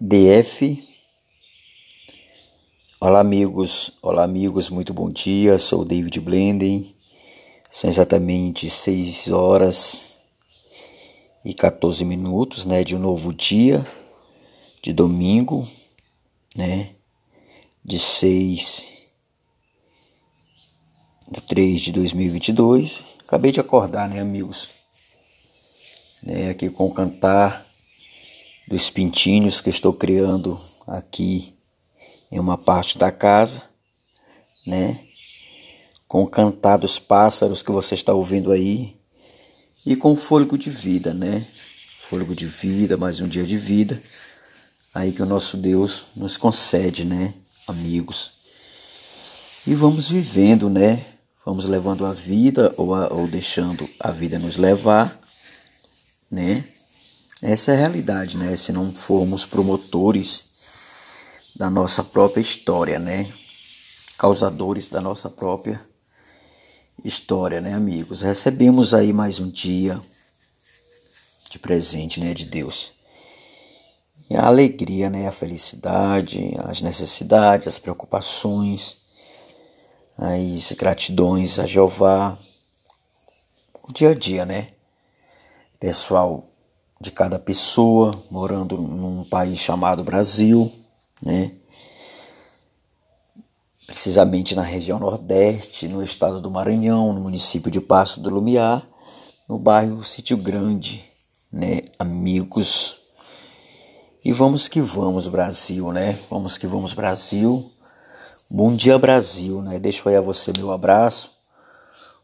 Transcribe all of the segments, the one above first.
DF. Olá amigos, olá amigos, muito bom dia. Sou David Blenden. São exatamente 6 horas e 14 minutos, né, de um novo dia, de domingo, né, de 6 de 3 de 2022. Acabei de acordar, né, amigos? Né, aqui com o cantar dos pintinhos que estou criando aqui em uma parte da casa, né? Com o cantar dos pássaros que você está ouvindo aí e com fôlego de vida, né? Fôlego de vida, mais um dia de vida. Aí que o nosso Deus nos concede, né, amigos? E vamos vivendo, né? Vamos levando a vida ou, a, ou deixando a vida nos levar, né? Essa é a realidade, né? Se não formos promotores da nossa própria história, né? Causadores da nossa própria história, né, amigos? Recebemos aí mais um dia de presente, né, de Deus. E a alegria, né, a felicidade, as necessidades, as preocupações, as gratidões a Jeová, o dia a dia, né? Pessoal de cada pessoa morando num país chamado Brasil, né? Precisamente na região Nordeste, no estado do Maranhão, no município de Passo do Lumiar, no bairro Sítio Grande, né, amigos. E vamos que vamos, Brasil, né? Vamos que vamos, Brasil. Bom dia, Brasil, né? Deixo aí a você meu abraço,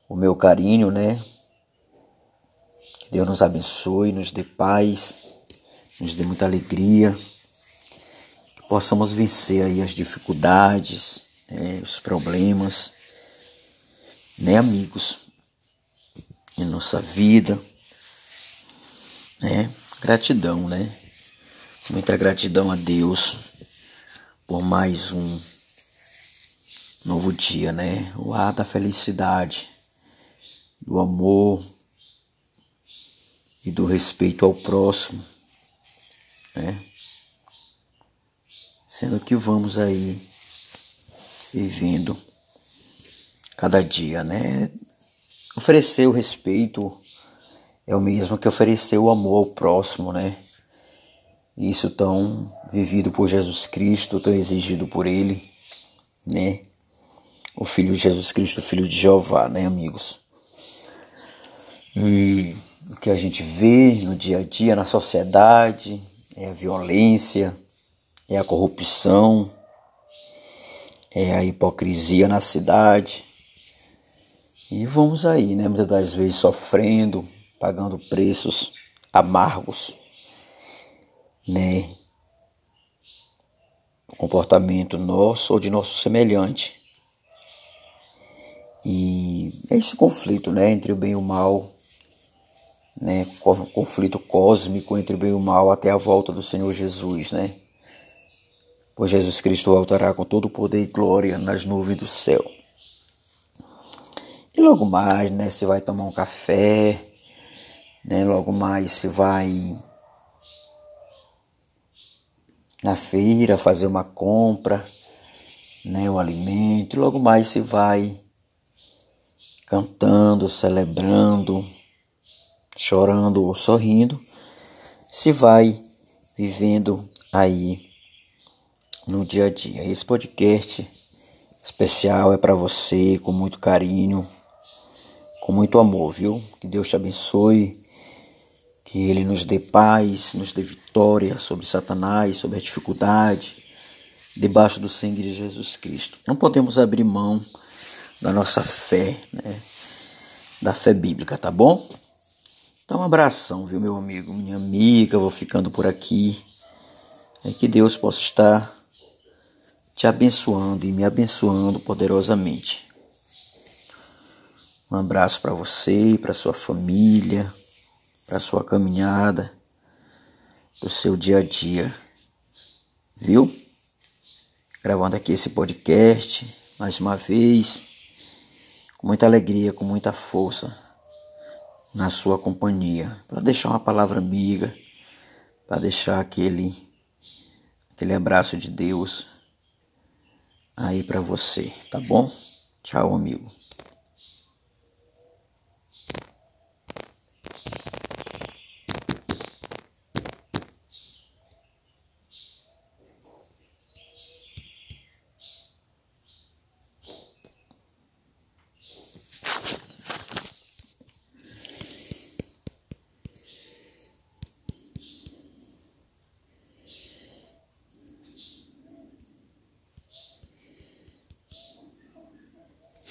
o meu carinho, né? Deus nos abençoe, nos dê paz, nos dê muita alegria, que possamos vencer aí as dificuldades, né, os problemas, né, amigos, em nossa vida, né? Gratidão, né? Muita gratidão a Deus por mais um novo dia, né? O ar da felicidade, do amor, e do respeito ao próximo, né? Sendo que vamos aí vivendo cada dia, né? Oferecer o respeito é o mesmo que oferecer o amor ao próximo, né? Isso tão vivido por Jesus Cristo, tão exigido por Ele, né? O Filho de Jesus Cristo, o Filho de Jeová, né, amigos? E o que a gente vê no dia a dia na sociedade, é a violência, é a corrupção, é a hipocrisia na cidade. E vamos aí, né? Muitas das vezes sofrendo, pagando preços amargos, né? Comportamento nosso ou de nosso semelhante. E é esse conflito, né? Entre o bem e o mal né, conflito cósmico entre o bem e o mal até a volta do Senhor Jesus, né? Pois Jesus Cristo voltará com todo o poder e glória nas nuvens do céu. E logo mais, né, você vai tomar um café, né? Logo mais você vai na feira fazer uma compra, né, o alimento, logo mais você vai cantando, celebrando, chorando ou sorrindo, se vai vivendo aí no dia a dia. Esse podcast especial é para você com muito carinho, com muito amor, viu? Que Deus te abençoe, que Ele nos dê paz, nos dê vitória sobre Satanás, sobre a dificuldade, debaixo do sangue de Jesus Cristo. Não podemos abrir mão da nossa fé, né? Da fé bíblica, tá bom? Então, um abração, viu, meu amigo, minha amiga. Vou ficando por aqui. É que Deus possa estar te abençoando e me abençoando poderosamente. Um abraço para você, para sua família, para sua caminhada, do seu dia a dia. Viu? Gravando aqui esse podcast mais uma vez, com muita alegria, com muita força na sua companhia, para deixar uma palavra amiga, para deixar aquele Aquele abraço de Deus aí para você, tá bom? Tchau, amigo.